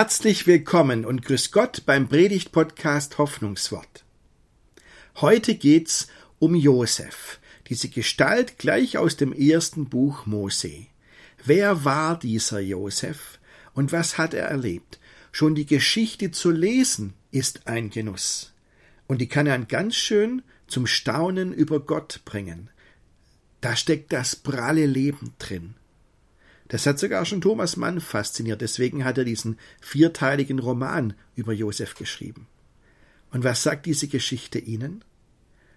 Herzlich willkommen und grüß Gott beim Predigt-Podcast Hoffnungswort. Heute geht's um Josef, diese Gestalt gleich aus dem ersten Buch Mose. Wer war dieser Josef und was hat er erlebt? Schon die Geschichte zu lesen ist ein Genuss. Und die kann einen ganz schön zum Staunen über Gott bringen. Da steckt das pralle Leben drin. Das hat sogar schon Thomas Mann fasziniert, deswegen hat er diesen vierteiligen Roman über Josef geschrieben. Und was sagt diese Geschichte Ihnen?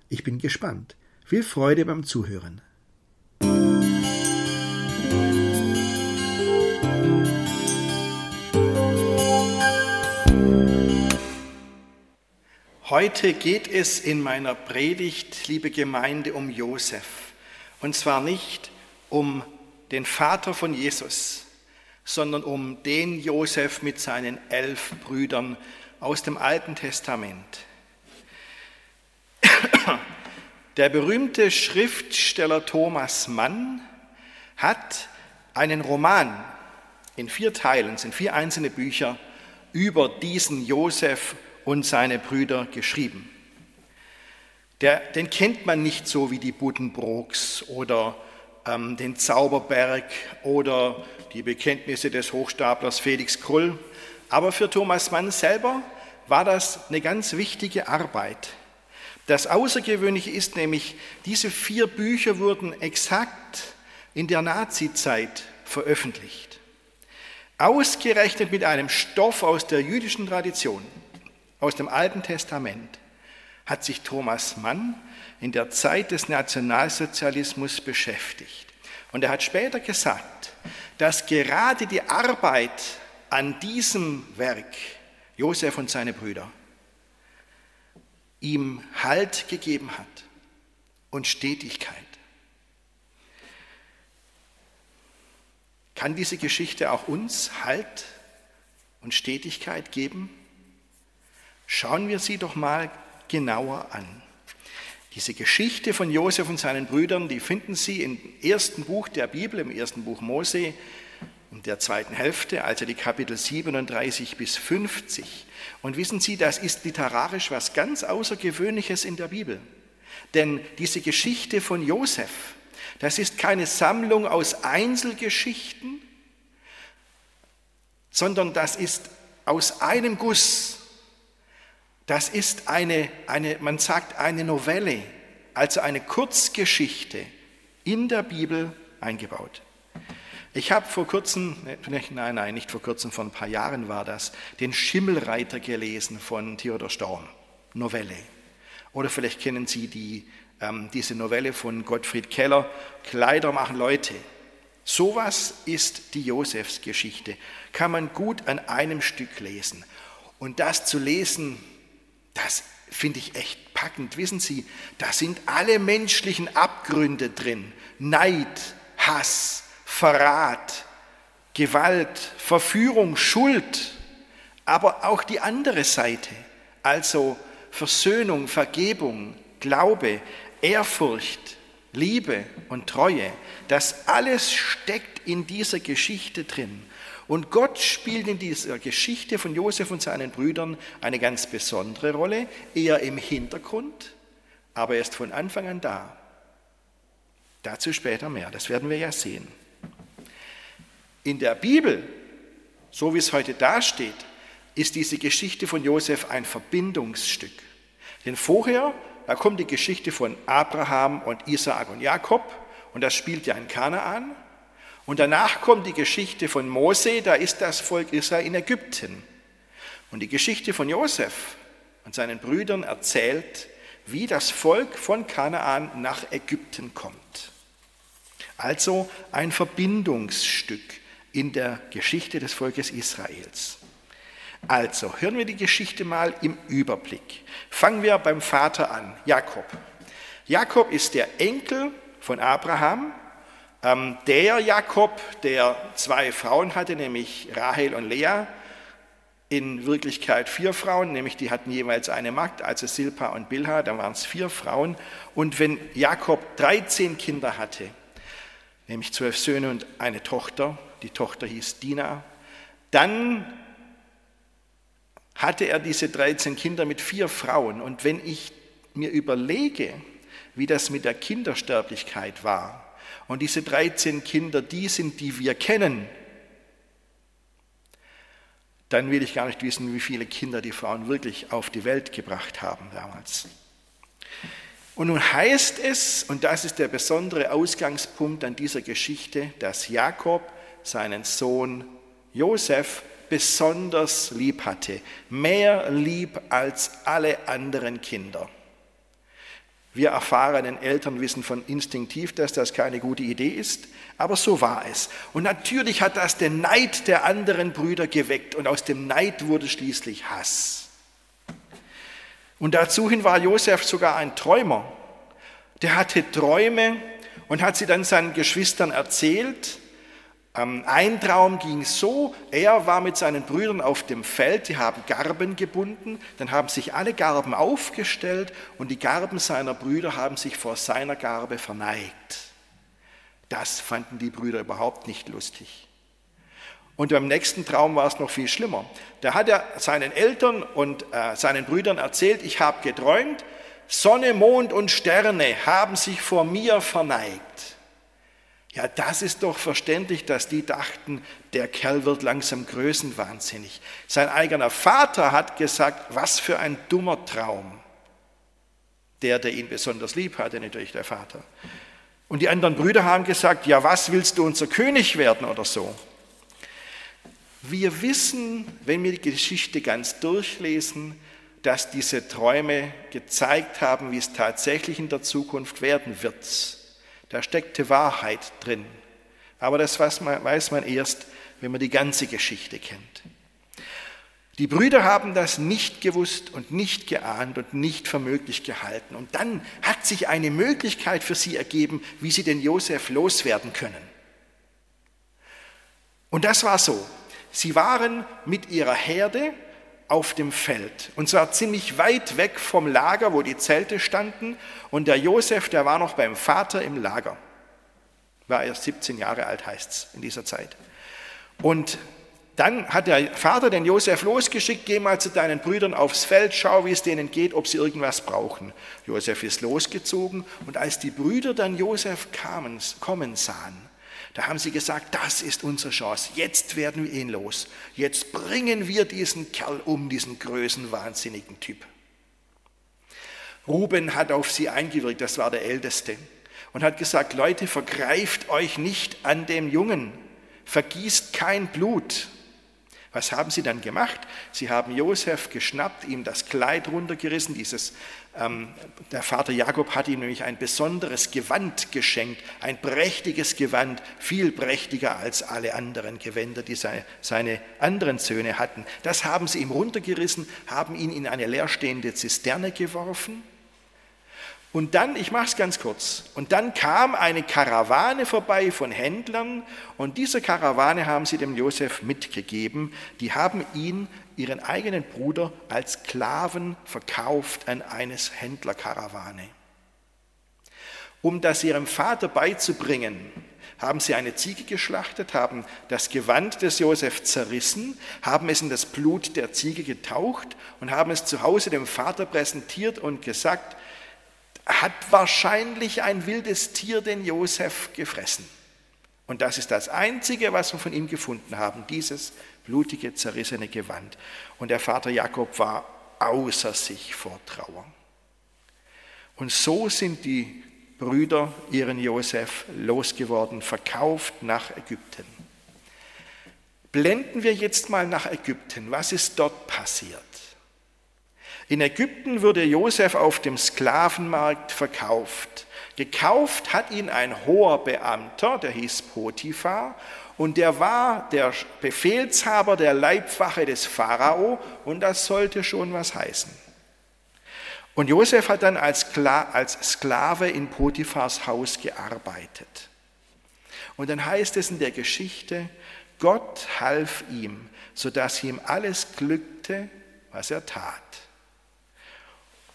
Ich bin gespannt. Viel Freude beim Zuhören. Heute geht es in meiner Predigt, liebe Gemeinde, um Josef. Und zwar nicht um den Vater von Jesus, sondern um den Josef mit seinen elf Brüdern aus dem Alten Testament. Der berühmte Schriftsteller Thomas Mann hat einen Roman in vier Teilen, sind vier einzelne Bücher, über diesen Josef und seine Brüder geschrieben. Der, den kennt man nicht so wie die Buddenbrooks oder ähm, den Zauberberg oder die Bekenntnisse des Hochstaplers Felix Krull. Aber für Thomas Mann selber war das eine ganz wichtige Arbeit. Das Außergewöhnliche ist nämlich, diese vier Bücher wurden exakt in der Nazizeit veröffentlicht. Ausgerechnet mit einem Stoff aus der jüdischen Tradition, aus dem Alten Testament, hat sich Thomas Mann in der Zeit des Nationalsozialismus beschäftigt. Und er hat später gesagt, dass gerade die Arbeit an diesem Werk, Josef und seine Brüder, ihm Halt gegeben hat und Stetigkeit. Kann diese Geschichte auch uns Halt und Stetigkeit geben? Schauen wir sie doch mal genauer an. Diese Geschichte von Josef und seinen Brüdern, die finden Sie im ersten Buch der Bibel, im ersten Buch Mose, in der zweiten Hälfte, also die Kapitel 37 bis 50. Und wissen Sie, das ist literarisch was ganz Außergewöhnliches in der Bibel. Denn diese Geschichte von Josef, das ist keine Sammlung aus Einzelgeschichten, sondern das ist aus einem Guss das ist eine, eine, man sagt eine Novelle, also eine Kurzgeschichte in der Bibel eingebaut. Ich habe vor kurzem, nein, nein, nicht vor kurzem, vor ein paar Jahren war das, den Schimmelreiter gelesen von Theodor Storm, Novelle. Oder vielleicht kennen Sie die, ähm, diese Novelle von Gottfried Keller, Kleider machen Leute. Sowas ist die Josefsgeschichte, kann man gut an einem Stück lesen. Und das zu lesen, das finde ich echt packend. Wissen Sie, da sind alle menschlichen Abgründe drin. Neid, Hass, Verrat, Gewalt, Verführung, Schuld, aber auch die andere Seite, also Versöhnung, Vergebung, Glaube, Ehrfurcht, Liebe und Treue, das alles steckt in dieser Geschichte drin. Und Gott spielt in dieser Geschichte von Josef und seinen Brüdern eine ganz besondere Rolle, eher im Hintergrund, aber er ist von Anfang an da. Dazu später mehr, das werden wir ja sehen. In der Bibel, so wie es heute dasteht, ist diese Geschichte von Josef ein Verbindungsstück. Denn vorher, da kommt die Geschichte von Abraham und Isaak und Jakob und das spielt ja in Kanaan. Und danach kommt die Geschichte von Mose, da ist das Volk Israel in Ägypten. Und die Geschichte von Josef und seinen Brüdern erzählt, wie das Volk von Kanaan nach Ägypten kommt. Also ein Verbindungsstück in der Geschichte des Volkes Israels. Also hören wir die Geschichte mal im Überblick. Fangen wir beim Vater an, Jakob. Jakob ist der Enkel von Abraham der Jakob, der zwei Frauen hatte, nämlich Rahel und Lea, in Wirklichkeit vier Frauen, nämlich die hatten jeweils eine Magd, also Silpa und Bilha, dann waren es vier Frauen. Und wenn Jakob 13 Kinder hatte, nämlich zwölf Söhne und eine Tochter, die Tochter hieß Dina, dann hatte er diese 13 Kinder mit vier Frauen. Und wenn ich mir überlege, wie das mit der Kindersterblichkeit war, und diese 13 Kinder die sind, die wir kennen, dann will ich gar nicht wissen, wie viele Kinder die Frauen wirklich auf die Welt gebracht haben damals. Und nun heißt es, und das ist der besondere Ausgangspunkt an dieser Geschichte, dass Jakob seinen Sohn Josef besonders lieb hatte, mehr lieb als alle anderen Kinder. Wir erfahrenen Eltern wissen von instinktiv, dass das keine gute Idee ist, aber so war es. Und natürlich hat das den Neid der anderen Brüder geweckt und aus dem Neid wurde schließlich Hass. Und dazu hin war Josef sogar ein Träumer. Der hatte Träume und hat sie dann seinen Geschwistern erzählt ein Traum ging so, er war mit seinen Brüdern auf dem Feld, die haben Garben gebunden, dann haben sich alle Garben aufgestellt und die Garben seiner Brüder haben sich vor seiner Garbe verneigt. Das fanden die Brüder überhaupt nicht lustig. Und beim nächsten Traum war es noch viel schlimmer. Da hat er seinen Eltern und äh, seinen Brüdern erzählt, ich habe geträumt, Sonne, Mond und Sterne haben sich vor mir verneigt. Ja, das ist doch verständlich, dass die dachten, der Kerl wird langsam größenwahnsinnig. Sein eigener Vater hat gesagt, was für ein dummer Traum. Der, der ihn besonders lieb hatte, natürlich der Vater. Und die anderen Brüder haben gesagt, ja, was willst du unser König werden oder so? Wir wissen, wenn wir die Geschichte ganz durchlesen, dass diese Träume gezeigt haben, wie es tatsächlich in der Zukunft werden wird. Da steckte Wahrheit drin. Aber das weiß man erst, wenn man die ganze Geschichte kennt. Die Brüder haben das nicht gewusst und nicht geahnt und nicht für möglich gehalten. Und dann hat sich eine Möglichkeit für sie ergeben, wie sie den Josef loswerden können. Und das war so. Sie waren mit ihrer Herde auf dem Feld. Und zwar ziemlich weit weg vom Lager, wo die Zelte standen. Und der Josef, der war noch beim Vater im Lager. War erst 17 Jahre alt, heißt es in dieser Zeit. Und dann hat der Vater den Josef losgeschickt, geh mal zu deinen Brüdern aufs Feld, schau, wie es denen geht, ob sie irgendwas brauchen. Josef ist losgezogen und als die Brüder dann Josef kamen, kommen sahen, da haben sie gesagt, das ist unsere Chance. Jetzt werden wir ihn los. Jetzt bringen wir diesen Kerl um, diesen größenwahnsinnigen Typ. Ruben hat auf sie eingewirkt, das war der Älteste, und hat gesagt, Leute, vergreift euch nicht an dem Jungen, vergießt kein Blut. Was haben sie dann gemacht? Sie haben Josef geschnappt, ihm das Kleid runtergerissen. Dieses, ähm, der Vater Jakob hat ihm nämlich ein besonderes Gewand geschenkt, ein prächtiges Gewand, viel prächtiger als alle anderen Gewänder, die seine, seine anderen Söhne hatten. Das haben sie ihm runtergerissen, haben ihn in eine leerstehende Zisterne geworfen und dann, ich mache es ganz kurz, und dann kam eine Karawane vorbei von Händlern und diese Karawane haben sie dem Josef mitgegeben. Die haben ihn, ihren eigenen Bruder, als Sklaven verkauft an eines Händlerkarawane. Um das ihrem Vater beizubringen, haben sie eine Ziege geschlachtet, haben das Gewand des Josef zerrissen, haben es in das Blut der Ziege getaucht und haben es zu Hause dem Vater präsentiert und gesagt, hat wahrscheinlich ein wildes Tier den Josef gefressen. Und das ist das Einzige, was wir von ihm gefunden haben, dieses blutige, zerrissene Gewand. Und der Vater Jakob war außer sich vor Trauer. Und so sind die Brüder ihren Josef losgeworden, verkauft nach Ägypten. Blenden wir jetzt mal nach Ägypten. Was ist dort passiert? In Ägypten wurde Josef auf dem Sklavenmarkt verkauft. Gekauft hat ihn ein hoher Beamter, der hieß Potiphar, und der war der Befehlshaber der Leibwache des Pharao, und das sollte schon was heißen. Und Josef hat dann als Sklave in Potiphars Haus gearbeitet. Und dann heißt es in der Geschichte, Gott half ihm, sodass ihm alles glückte, was er tat.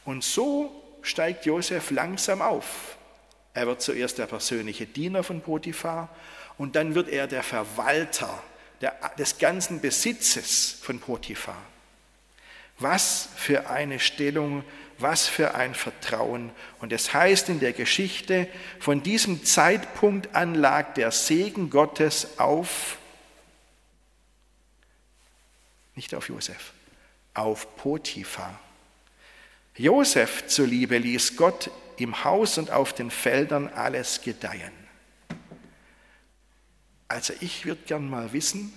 Und so steigt Josef langsam auf. Er wird zuerst der persönliche Diener von Potiphar und dann wird er der Verwalter der, des ganzen Besitzes von Potiphar. Was für eine Stellung, was für ein Vertrauen. Und es heißt in der Geschichte, von diesem Zeitpunkt an lag der Segen Gottes auf, nicht auf Josef, auf Potiphar. Josef zuliebe ließ Gott im Haus und auf den Feldern alles gedeihen. Also ich würde gern mal wissen,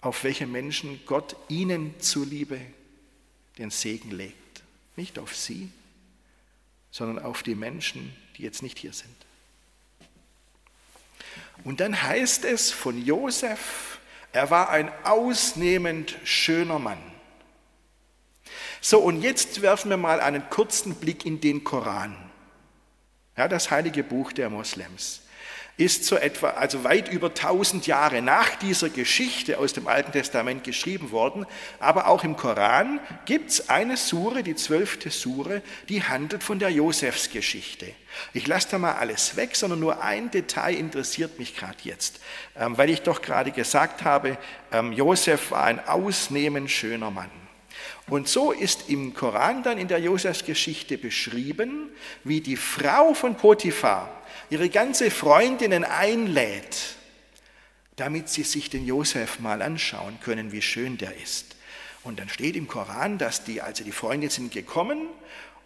auf welche Menschen Gott ihnen zuliebe den Segen legt. Nicht auf sie, sondern auf die Menschen, die jetzt nicht hier sind. Und dann heißt es von Josef, er war ein ausnehmend schöner Mann. So, und jetzt werfen wir mal einen kurzen Blick in den Koran, ja, das heilige Buch der Moslems ist so etwa, also weit über 1000 Jahre nach dieser Geschichte aus dem Alten Testament geschrieben worden. Aber auch im Koran gibt es eine Sure, die zwölfte Sure, die handelt von der Josefsgeschichte. Ich lasse da mal alles weg, sondern nur ein Detail interessiert mich gerade jetzt, ähm, weil ich doch gerade gesagt habe, ähm, Josef war ein ausnehmend schöner Mann. Und so ist im Koran dann in der Josefsgeschichte beschrieben, wie die Frau von Potiphar, ihre ganze Freundinnen einlädt, damit sie sich den Josef mal anschauen können, wie schön der ist. Und dann steht im Koran, dass die, also die Freunde sind gekommen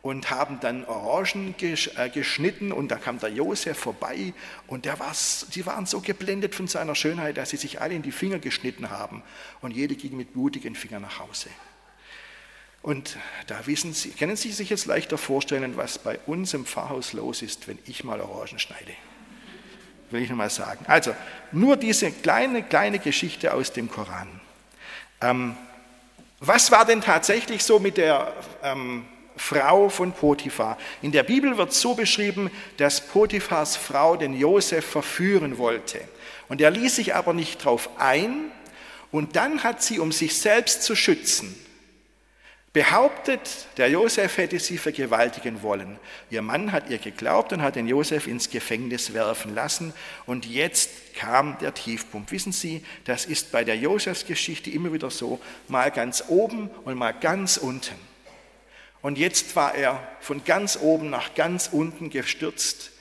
und haben dann Orangen äh, geschnitten und da kam der Josef vorbei und der war, die waren so geblendet von seiner Schönheit, dass sie sich alle in die Finger geschnitten haben und jede ging mit blutigen Fingern nach Hause. Und da wissen Sie, können Sie sich jetzt leichter vorstellen, was bei uns im Pfarrhaus los ist, wenn ich mal Orangen schneide. Will ich nochmal sagen. Also, nur diese kleine, kleine Geschichte aus dem Koran. Ähm, was war denn tatsächlich so mit der ähm, Frau von Potiphar? In der Bibel wird so beschrieben, dass Potiphars Frau den Josef verführen wollte. Und er ließ sich aber nicht darauf ein. Und dann hat sie, um sich selbst zu schützen, behauptet, der Josef hätte sie vergewaltigen wollen. Ihr Mann hat ihr geglaubt und hat den Josef ins Gefängnis werfen lassen. Und jetzt kam der Tiefpunkt. Wissen Sie, das ist bei der Josefsgeschichte immer wieder so, mal ganz oben und mal ganz unten. Und jetzt war er von ganz oben nach ganz unten gestürzt,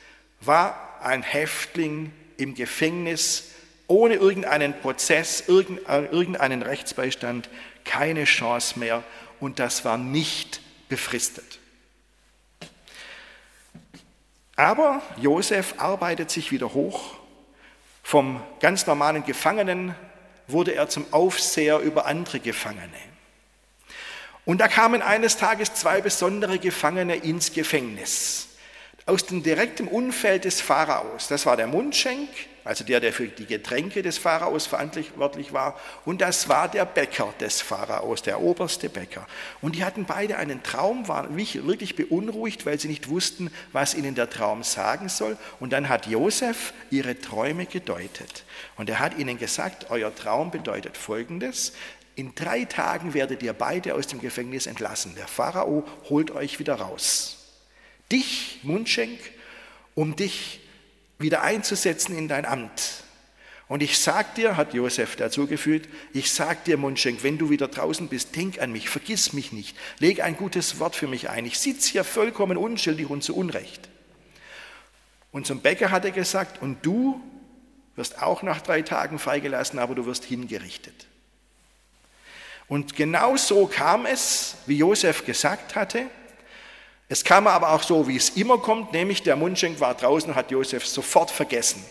war ein Häftling im Gefängnis, ohne irgendeinen Prozess, irgendeinen Rechtsbeistand, keine Chance mehr und das war nicht befristet. Aber Josef arbeitet sich wieder hoch. Vom ganz normalen Gefangenen wurde er zum Aufseher über andere Gefangene. Und da kamen eines Tages zwei besondere Gefangene ins Gefängnis. Aus dem direkten Umfeld des Pharaos. Das war der Mundschenk also der, der für die Getränke des Pharaos verantwortlich war, und das war der Bäcker des Pharaos, der oberste Bäcker. Und die hatten beide einen Traum, waren wirklich beunruhigt, weil sie nicht wussten, was ihnen der Traum sagen soll. Und dann hat Josef ihre Träume gedeutet. Und er hat ihnen gesagt, euer Traum bedeutet Folgendes, in drei Tagen werdet ihr beide aus dem Gefängnis entlassen. Der Pharao holt euch wieder raus. Dich, Mundschenk, um dich wieder einzusetzen in dein Amt. Und ich sag dir, hat Josef dazugefügt, ich sag dir, Mundschenk, wenn du wieder draußen bist, denk an mich, vergiss mich nicht, leg ein gutes Wort für mich ein. Ich sitze hier vollkommen unschuldig und zu Unrecht. Und zum Bäcker hat er gesagt, und du wirst auch nach drei Tagen freigelassen, aber du wirst hingerichtet. Und genau so kam es, wie Josef gesagt hatte. Es kam aber auch so, wie es immer kommt, nämlich der Mundschenk war draußen und hat Josef sofort vergessen.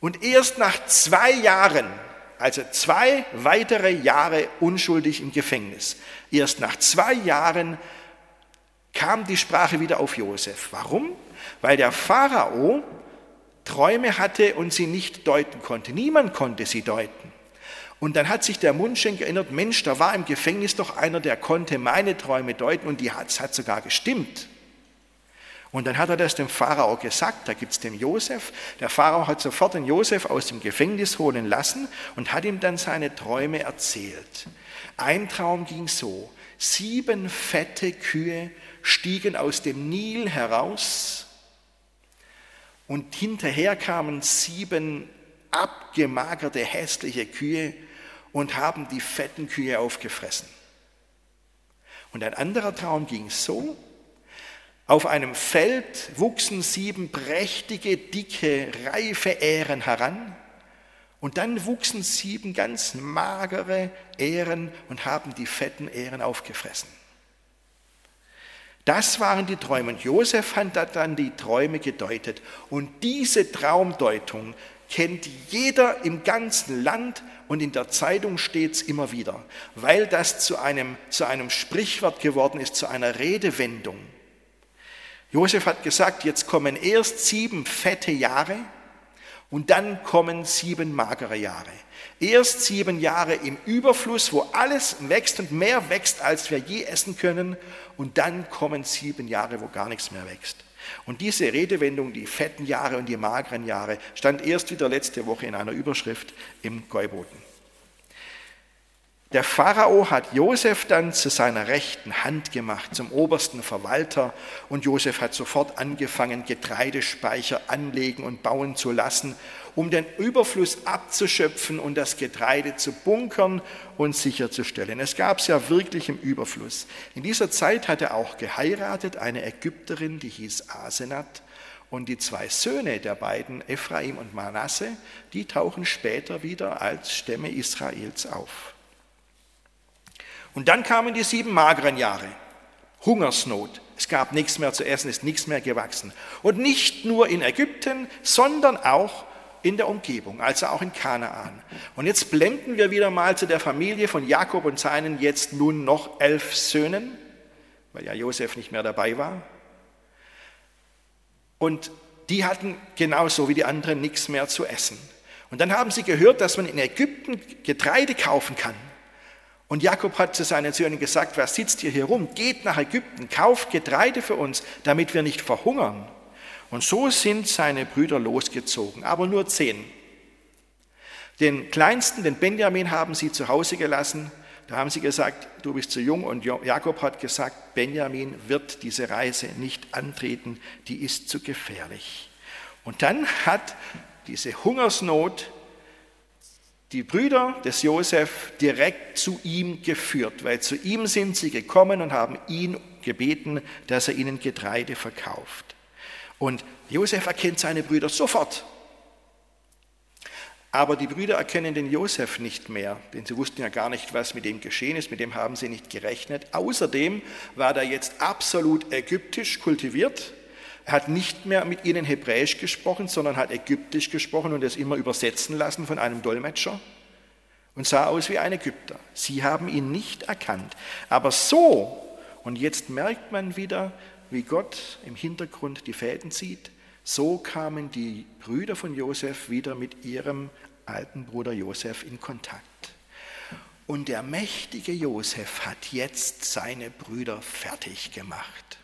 Und erst nach zwei Jahren, also zwei weitere Jahre unschuldig im Gefängnis, erst nach zwei Jahren kam die Sprache wieder auf Josef. Warum? Weil der Pharao Träume hatte und sie nicht deuten konnte. Niemand konnte sie deuten. Und dann hat sich der Mundschenk erinnert, Mensch, da war im Gefängnis doch einer, der konnte meine Träume deuten und die hat, hat sogar gestimmt. Und dann hat er das dem Pharao gesagt, da gibt es den Josef. Der Pharao hat sofort den Josef aus dem Gefängnis holen lassen und hat ihm dann seine Träume erzählt. Ein Traum ging so, sieben fette Kühe stiegen aus dem Nil heraus und hinterher kamen sieben abgemagerte, hässliche Kühe und haben die fetten Kühe aufgefressen. Und ein anderer Traum ging so, auf einem Feld wuchsen sieben prächtige, dicke, reife Ähren heran, und dann wuchsen sieben ganz magere Ähren und haben die fetten Ähren aufgefressen. Das waren die Träume. Und Josef hat dann die Träume gedeutet. Und diese Traumdeutung kennt jeder im ganzen Land und in der Zeitung steht immer wieder, weil das zu einem, zu einem Sprichwort geworden ist, zu einer Redewendung. Josef hat gesagt, jetzt kommen erst sieben fette Jahre und dann kommen sieben magere Jahre. Erst sieben Jahre im Überfluss, wo alles wächst und mehr wächst, als wir je essen können. Und dann kommen sieben Jahre, wo gar nichts mehr wächst. Und diese Redewendung, die fetten Jahre und die mageren Jahre, stand erst wieder letzte Woche in einer Überschrift im Gäuboten. Der Pharao hat Josef dann zu seiner rechten Hand gemacht, zum obersten Verwalter. Und Josef hat sofort angefangen, Getreidespeicher anlegen und bauen zu lassen, um den Überfluss abzuschöpfen und das Getreide zu bunkern und sicherzustellen. Es gab es ja wirklich im Überfluss. In dieser Zeit hat er auch geheiratet, eine Ägypterin, die hieß Asenat. Und die zwei Söhne der beiden, Ephraim und Manasse, die tauchen später wieder als Stämme Israels auf. Und dann kamen die sieben mageren Jahre. Hungersnot. Es gab nichts mehr zu essen, ist nichts mehr gewachsen. Und nicht nur in Ägypten, sondern auch in der Umgebung, also auch in Kanaan. Und jetzt blenden wir wieder mal zu der Familie von Jakob und seinen jetzt nun noch elf Söhnen, weil ja Josef nicht mehr dabei war. Und die hatten genauso wie die anderen nichts mehr zu essen. Und dann haben sie gehört, dass man in Ägypten Getreide kaufen kann. Und Jakob hat zu seinen Söhnen gesagt, wer sitzt hier rum? Geht nach Ägypten, kauft Getreide für uns, damit wir nicht verhungern. Und so sind seine Brüder losgezogen, aber nur zehn. Den kleinsten, den Benjamin, haben sie zu Hause gelassen. Da haben sie gesagt, du bist zu jung. Und Jakob hat gesagt, Benjamin wird diese Reise nicht antreten, die ist zu gefährlich. Und dann hat diese Hungersnot die Brüder des Josef direkt zu ihm geführt, weil zu ihm sind sie gekommen und haben ihn gebeten, dass er ihnen Getreide verkauft. Und Josef erkennt seine Brüder sofort. Aber die Brüder erkennen den Josef nicht mehr, denn sie wussten ja gar nicht, was mit dem geschehen ist, mit dem haben sie nicht gerechnet. Außerdem war er jetzt absolut ägyptisch kultiviert er hat nicht mehr mit ihnen Hebräisch gesprochen, sondern hat Ägyptisch gesprochen und es immer übersetzen lassen von einem Dolmetscher und sah aus wie ein Ägypter. Sie haben ihn nicht erkannt. Aber so, und jetzt merkt man wieder, wie Gott im Hintergrund die Fäden zieht, so kamen die Brüder von Josef wieder mit ihrem alten Bruder Josef in Kontakt. Und der mächtige Josef hat jetzt seine Brüder fertig gemacht.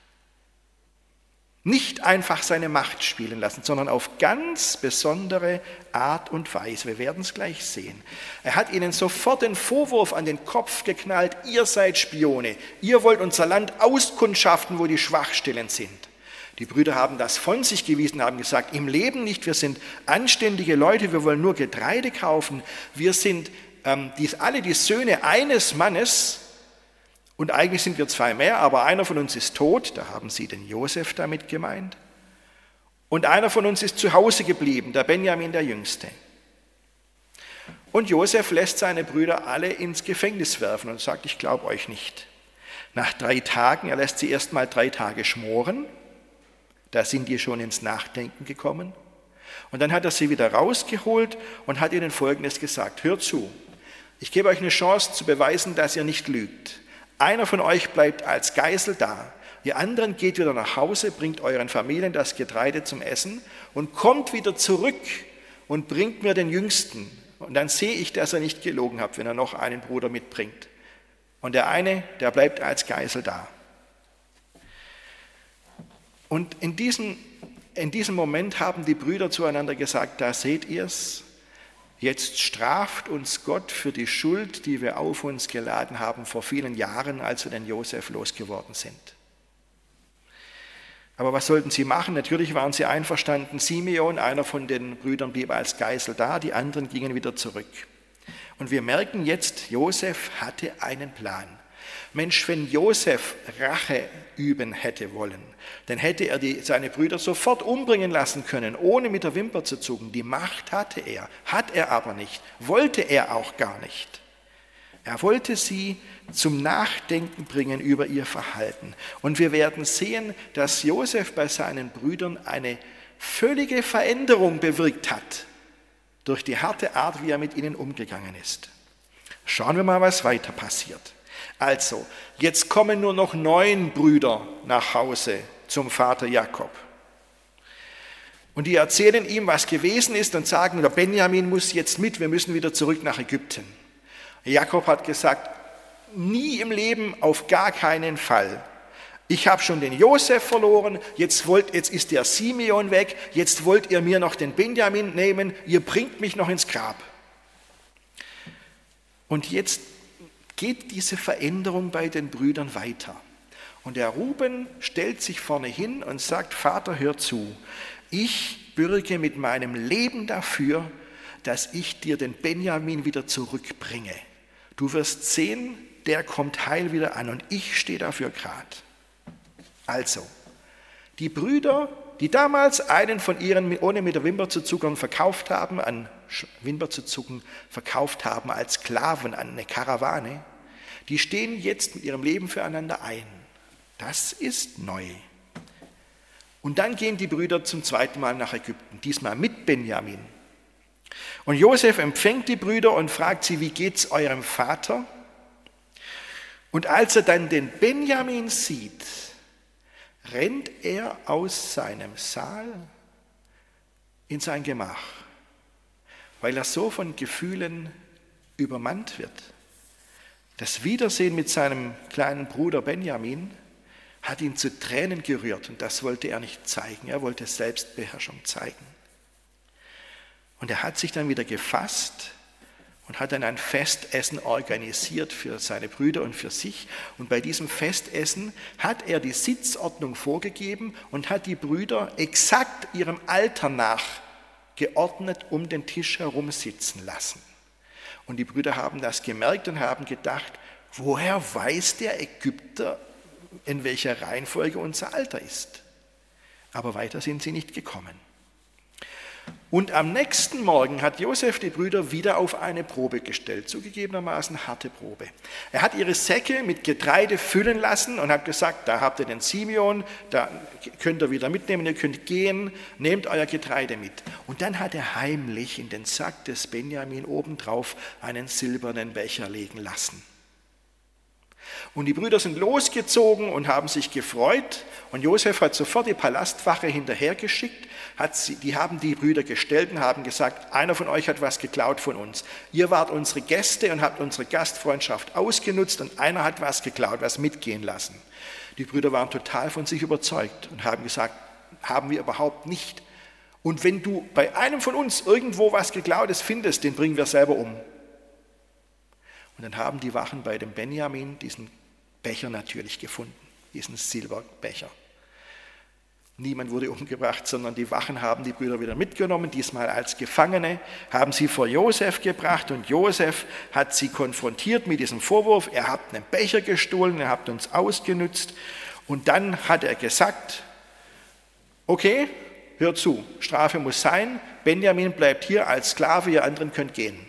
Nicht einfach seine Macht spielen lassen, sondern auf ganz besondere Art und Weise. Wir werden es gleich sehen. Er hat ihnen sofort den Vorwurf an den Kopf geknallt, ihr seid Spione, ihr wollt unser Land auskundschaften, wo die Schwachstellen sind. Die Brüder haben das von sich gewiesen, haben gesagt, im Leben nicht, wir sind anständige Leute, wir wollen nur Getreide kaufen, wir sind ähm, dies, alle die Söhne eines Mannes, und eigentlich sind wir zwei mehr, aber einer von uns ist tot, da haben sie den Josef damit gemeint. Und einer von uns ist zu Hause geblieben, der Benjamin der Jüngste. Und Josef lässt seine Brüder alle ins Gefängnis werfen und sagt, ich glaube euch nicht. Nach drei Tagen, er lässt sie erst mal drei Tage schmoren, da sind die schon ins Nachdenken gekommen. Und dann hat er sie wieder rausgeholt und hat ihnen Folgendes gesagt, hört zu, ich gebe euch eine Chance zu beweisen, dass ihr nicht lügt. Einer von euch bleibt als Geisel da. Ihr anderen geht wieder nach Hause, bringt euren Familien das Getreide zum Essen und kommt wieder zurück und bringt mir den Jüngsten. Und dann sehe ich, dass er nicht gelogen hat, wenn er noch einen Bruder mitbringt. Und der eine, der bleibt als Geisel da. Und in diesem, in diesem Moment haben die Brüder zueinander gesagt, da seht ihr es, Jetzt straft uns Gott für die Schuld, die wir auf uns geladen haben vor vielen Jahren, als wir den Josef losgeworden sind. Aber was sollten sie machen? Natürlich waren sie einverstanden. Simeon, einer von den Brüdern, blieb als Geisel da, die anderen gingen wieder zurück. Und wir merken jetzt, Josef hatte einen Plan. Mensch, wenn Josef Rache üben hätte wollen, dann hätte er die, seine Brüder sofort umbringen lassen können, ohne mit der Wimper zu zucken. Die Macht hatte er, hat er aber nicht, wollte er auch gar nicht. Er wollte sie zum Nachdenken bringen über ihr Verhalten. Und wir werden sehen, dass Josef bei seinen Brüdern eine völlige Veränderung bewirkt hat durch die harte Art, wie er mit ihnen umgegangen ist. Schauen wir mal, was weiter passiert. Also, jetzt kommen nur noch neun Brüder nach Hause zum Vater Jakob. Und die erzählen ihm, was gewesen ist und sagen, der Benjamin muss jetzt mit, wir müssen wieder zurück nach Ägypten. Jakob hat gesagt, nie im Leben, auf gar keinen Fall. Ich habe schon den Josef verloren, jetzt, wollt, jetzt ist der Simeon weg, jetzt wollt ihr mir noch den Benjamin nehmen, ihr bringt mich noch ins Grab. Und jetzt geht diese Veränderung bei den Brüdern weiter. Und der Ruben stellt sich vorne hin und sagt, Vater, hör zu, ich bürge mit meinem Leben dafür, dass ich dir den Benjamin wieder zurückbringe. Du wirst sehen, der kommt heil wieder an und ich stehe dafür gerade. Also, die Brüder, die damals einen von ihren ohne mit der Wimper zu zuckern verkauft haben, an Wimper zu zucken verkauft haben als Sklaven an eine Karawane, die stehen jetzt mit ihrem Leben füreinander ein. Das ist neu. Und dann gehen die Brüder zum zweiten Mal nach Ägypten, diesmal mit Benjamin. Und Josef empfängt die Brüder und fragt sie, wie geht's eurem Vater? Und als er dann den Benjamin sieht, rennt er aus seinem Saal in sein Gemach, weil er so von Gefühlen übermannt wird. Das Wiedersehen mit seinem kleinen Bruder Benjamin hat ihn zu Tränen gerührt und das wollte er nicht zeigen. Er wollte Selbstbeherrschung zeigen. Und er hat sich dann wieder gefasst und hat dann ein Festessen organisiert für seine Brüder und für sich. Und bei diesem Festessen hat er die Sitzordnung vorgegeben und hat die Brüder exakt ihrem Alter nach geordnet um den Tisch herum sitzen lassen. Und die Brüder haben das gemerkt und haben gedacht, woher weiß der Ägypter, in welcher Reihenfolge unser Alter ist? Aber weiter sind sie nicht gekommen. Und am nächsten Morgen hat Josef die Brüder wieder auf eine Probe gestellt, zugegebenermaßen harte Probe. Er hat ihre Säcke mit Getreide füllen lassen und hat gesagt, da habt ihr den Simeon, da könnt ihr wieder mitnehmen, ihr könnt gehen, nehmt euer Getreide mit. Und dann hat er heimlich in den Sack des Benjamin obendrauf einen silbernen Becher legen lassen. Und die Brüder sind losgezogen und haben sich gefreut. Und Josef hat sofort die Palastwache hinterhergeschickt. Hat sie, die haben die Brüder gestellt und haben gesagt, einer von euch hat was geklaut von uns. Ihr wart unsere Gäste und habt unsere Gastfreundschaft ausgenutzt und einer hat was geklaut, was mitgehen lassen. Die Brüder waren total von sich überzeugt und haben gesagt, haben wir überhaupt nicht. Und wenn du bei einem von uns irgendwo was geklautes findest, den bringen wir selber um. Und dann haben die Wachen bei dem Benjamin diesen Becher natürlich gefunden, diesen Silberbecher. Niemand wurde umgebracht, sondern die Wachen haben die Brüder wieder mitgenommen, diesmal als Gefangene, haben sie vor Josef gebracht und Josef hat sie konfrontiert mit diesem Vorwurf, er hat einen Becher gestohlen, er habt uns ausgenutzt und dann hat er gesagt, okay, hör zu, Strafe muss sein, Benjamin bleibt hier als Sklave, ihr anderen könnt gehen.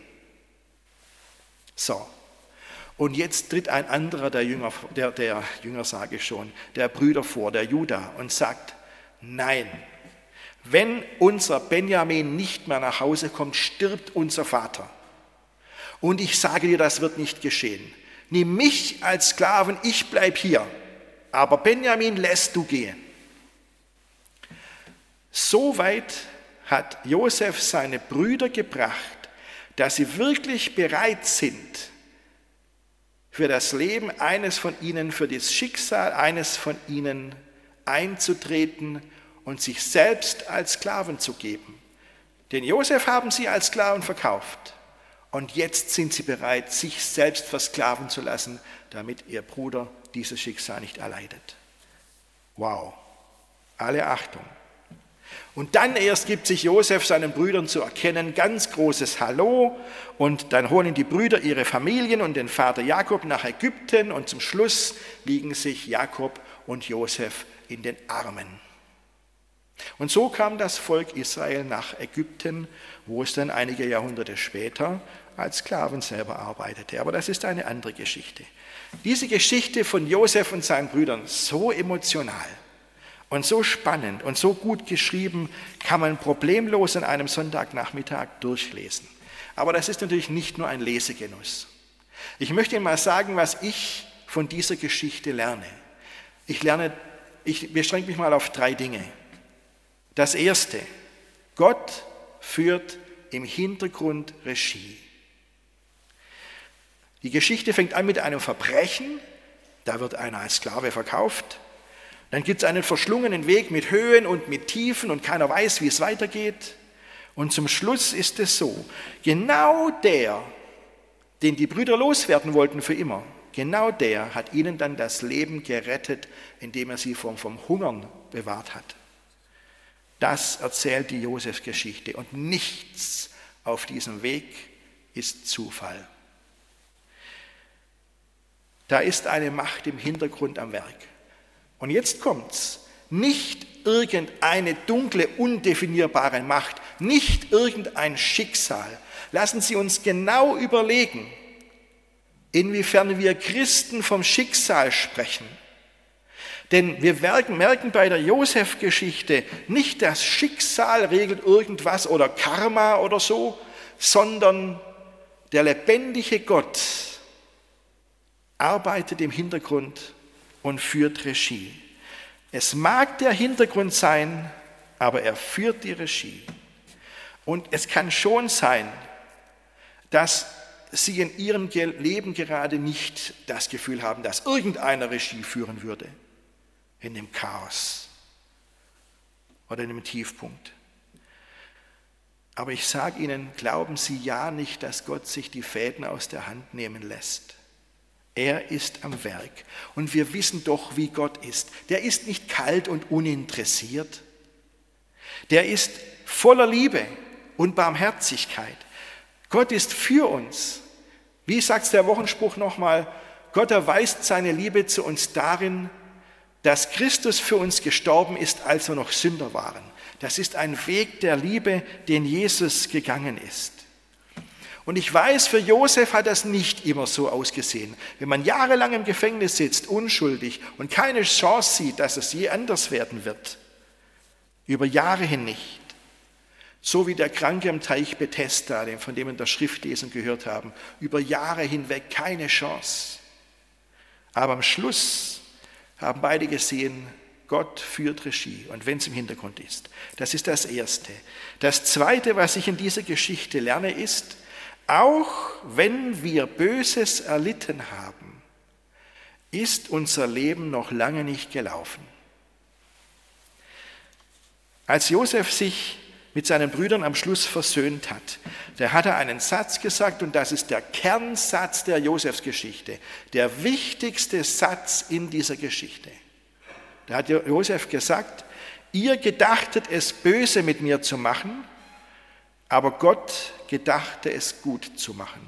So, und jetzt tritt ein anderer der Jünger, der, der Jünger sage ich schon, der Brüder vor, der Judah, und sagt, nein, wenn unser Benjamin nicht mehr nach Hause kommt, stirbt unser Vater. Und ich sage dir, das wird nicht geschehen. Nimm mich als Sklaven, ich bleib hier. Aber Benjamin lässt du gehen. Soweit hat Josef seine Brüder gebracht, dass sie wirklich bereit sind, für das Leben eines von ihnen, für das Schicksal eines von ihnen einzutreten und sich selbst als Sklaven zu geben. Den Josef haben sie als Sklaven verkauft und jetzt sind sie bereit, sich selbst versklaven zu lassen, damit ihr Bruder dieses Schicksal nicht erleidet. Wow, alle Achtung. Und dann erst gibt sich Josef seinen Brüdern zu erkennen, ganz großes Hallo. Und dann holen die Brüder ihre Familien und den Vater Jakob nach Ägypten. Und zum Schluss liegen sich Jakob und Josef in den Armen. Und so kam das Volk Israel nach Ägypten, wo es dann einige Jahrhunderte später als Sklaven selber arbeitete. Aber das ist eine andere Geschichte. Diese Geschichte von Josef und seinen Brüdern, so emotional und so spannend und so gut geschrieben, kann man problemlos an einem Sonntagnachmittag durchlesen. Aber das ist natürlich nicht nur ein Lesegenuss. Ich möchte Ihnen mal sagen, was ich von dieser Geschichte lerne. Ich lerne, ich beschränke mich mal auf drei Dinge. Das erste, Gott führt im Hintergrund Regie. Die Geschichte fängt an mit einem Verbrechen, da wird einer als Sklave verkauft. Dann gibt es einen verschlungenen Weg mit Höhen und mit Tiefen und keiner weiß, wie es weitergeht. Und zum Schluss ist es so, genau der, den die Brüder loswerden wollten für immer, genau der hat ihnen dann das Leben gerettet, indem er sie vom, vom Hungern bewahrt hat. Das erzählt die Josefsgeschichte und nichts auf diesem Weg ist Zufall. Da ist eine Macht im Hintergrund am Werk. Und jetzt kommt's. Nicht irgendeine dunkle, undefinierbare Macht, nicht irgendein Schicksal. Lassen Sie uns genau überlegen, inwiefern wir Christen vom Schicksal sprechen. Denn wir merken bei der Josef-Geschichte nicht, das Schicksal regelt irgendwas oder Karma oder so, sondern der lebendige Gott arbeitet im Hintergrund und führt Regie. Es mag der Hintergrund sein, aber er führt die Regie. Und es kann schon sein, dass Sie in Ihrem Leben gerade nicht das Gefühl haben, dass irgendeiner Regie führen würde in dem Chaos oder in dem Tiefpunkt. Aber ich sage Ihnen, glauben Sie ja nicht, dass Gott sich die Fäden aus der Hand nehmen lässt. Er ist am Werk. Und wir wissen doch, wie Gott ist. Der ist nicht kalt und uninteressiert. Der ist voller Liebe und Barmherzigkeit. Gott ist für uns. Wie sagt der Wochenspruch nochmal? Gott erweist seine Liebe zu uns darin, dass Christus für uns gestorben ist, als wir noch Sünder waren. Das ist ein Weg der Liebe, den Jesus gegangen ist. Und ich weiß, für Josef hat das nicht immer so ausgesehen. Wenn man jahrelang im Gefängnis sitzt, unschuldig und keine Chance sieht, dass es je anders werden wird, über Jahre hin nicht. So wie der Kranke am Teich Bethesda, von dem wir in der Schriftlesung gehört haben, über Jahre hinweg keine Chance. Aber am Schluss haben beide gesehen, Gott führt Regie und wenn es im Hintergrund ist. Das ist das Erste. Das Zweite, was ich in dieser Geschichte lerne, ist, auch wenn wir Böses erlitten haben, ist unser Leben noch lange nicht gelaufen. Als Josef sich mit seinen Brüdern am Schluss versöhnt hat, da hat er einen Satz gesagt und das ist der Kernsatz der Josefsgeschichte, der wichtigste Satz in dieser Geschichte. Da hat Josef gesagt, ihr gedachtet es böse mit mir zu machen, aber Gott gedachte es gut zu machen,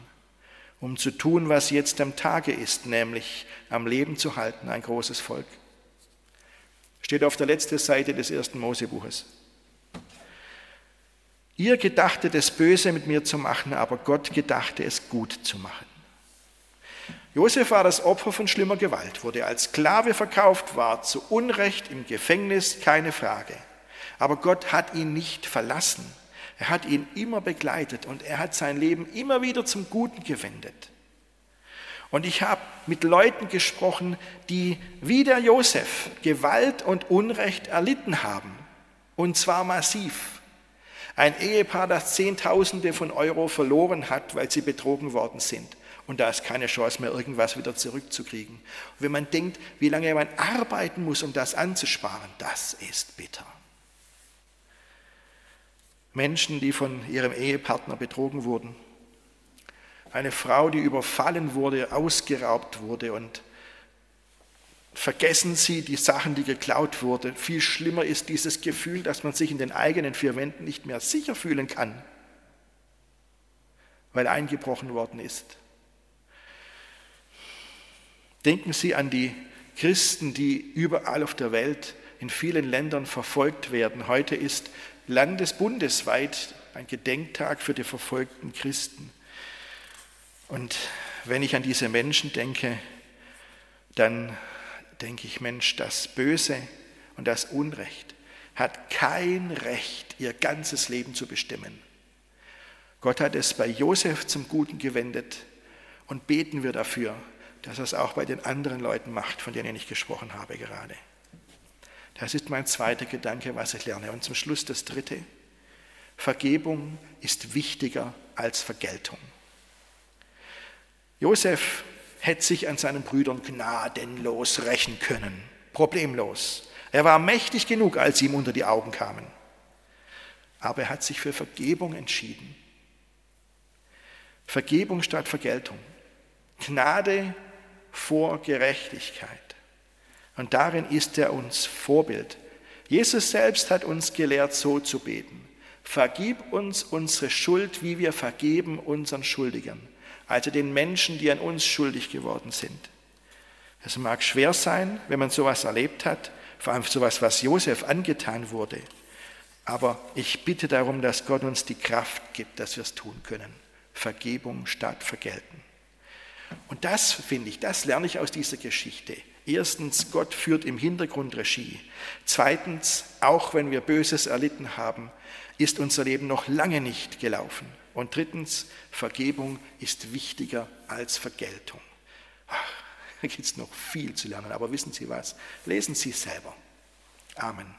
um zu tun, was jetzt am Tage ist, nämlich am Leben zu halten, ein großes Volk. Steht auf der letzten Seite des ersten Mosebuches. Ihr gedachtet es böse mit mir zu machen, aber Gott gedachte es gut zu machen. Josef war das Opfer von schlimmer Gewalt, wurde als Sklave verkauft, war zu Unrecht im Gefängnis, keine Frage. Aber Gott hat ihn nicht verlassen. Er hat ihn immer begleitet und er hat sein Leben immer wieder zum Guten gewendet. Und ich habe mit Leuten gesprochen, die wie der Josef Gewalt und Unrecht erlitten haben. Und zwar massiv. Ein Ehepaar, das Zehntausende von Euro verloren hat, weil sie betrogen worden sind. Und da ist keine Chance mehr, irgendwas wieder zurückzukriegen. Und wenn man denkt, wie lange man arbeiten muss, um das anzusparen, das ist bitter. Menschen, die von ihrem Ehepartner betrogen wurden. Eine Frau, die überfallen wurde, ausgeraubt wurde und vergessen Sie die Sachen, die geklaut wurden. Viel schlimmer ist dieses Gefühl, dass man sich in den eigenen vier Wänden nicht mehr sicher fühlen kann, weil eingebrochen worden ist. Denken Sie an die Christen, die überall auf der Welt in vielen Ländern verfolgt werden. Heute ist landesbundesweit ein Gedenktag für die verfolgten Christen. Und wenn ich an diese Menschen denke, dann denke ich, Mensch, das Böse und das Unrecht hat kein Recht, ihr ganzes Leben zu bestimmen. Gott hat es bei Josef zum Guten gewendet und beten wir dafür, dass er es auch bei den anderen Leuten macht, von denen ich gesprochen habe gerade. Das ist mein zweiter Gedanke, was ich lerne. Und zum Schluss das dritte. Vergebung ist wichtiger als Vergeltung. Josef hätte sich an seinen Brüdern gnadenlos rächen können, problemlos. Er war mächtig genug, als sie ihm unter die Augen kamen. Aber er hat sich für Vergebung entschieden. Vergebung statt Vergeltung. Gnade vor Gerechtigkeit. Und darin ist er uns Vorbild. Jesus selbst hat uns gelehrt, so zu beten. Vergib uns unsere Schuld, wie wir vergeben unseren Schuldigern, also den Menschen, die an uns schuldig geworden sind. Es mag schwer sein, wenn man sowas erlebt hat, vor allem sowas, was Josef angetan wurde. Aber ich bitte darum, dass Gott uns die Kraft gibt, dass wir es tun können. Vergebung statt Vergelten. Und das finde ich, das lerne ich aus dieser Geschichte. Erstens, Gott führt im Hintergrund Regie. Zweitens, auch wenn wir Böses erlitten haben, ist unser Leben noch lange nicht gelaufen. Und drittens, Vergebung ist wichtiger als Vergeltung. Ach, da gibt es noch viel zu lernen, aber wissen Sie was? Lesen Sie selber. Amen.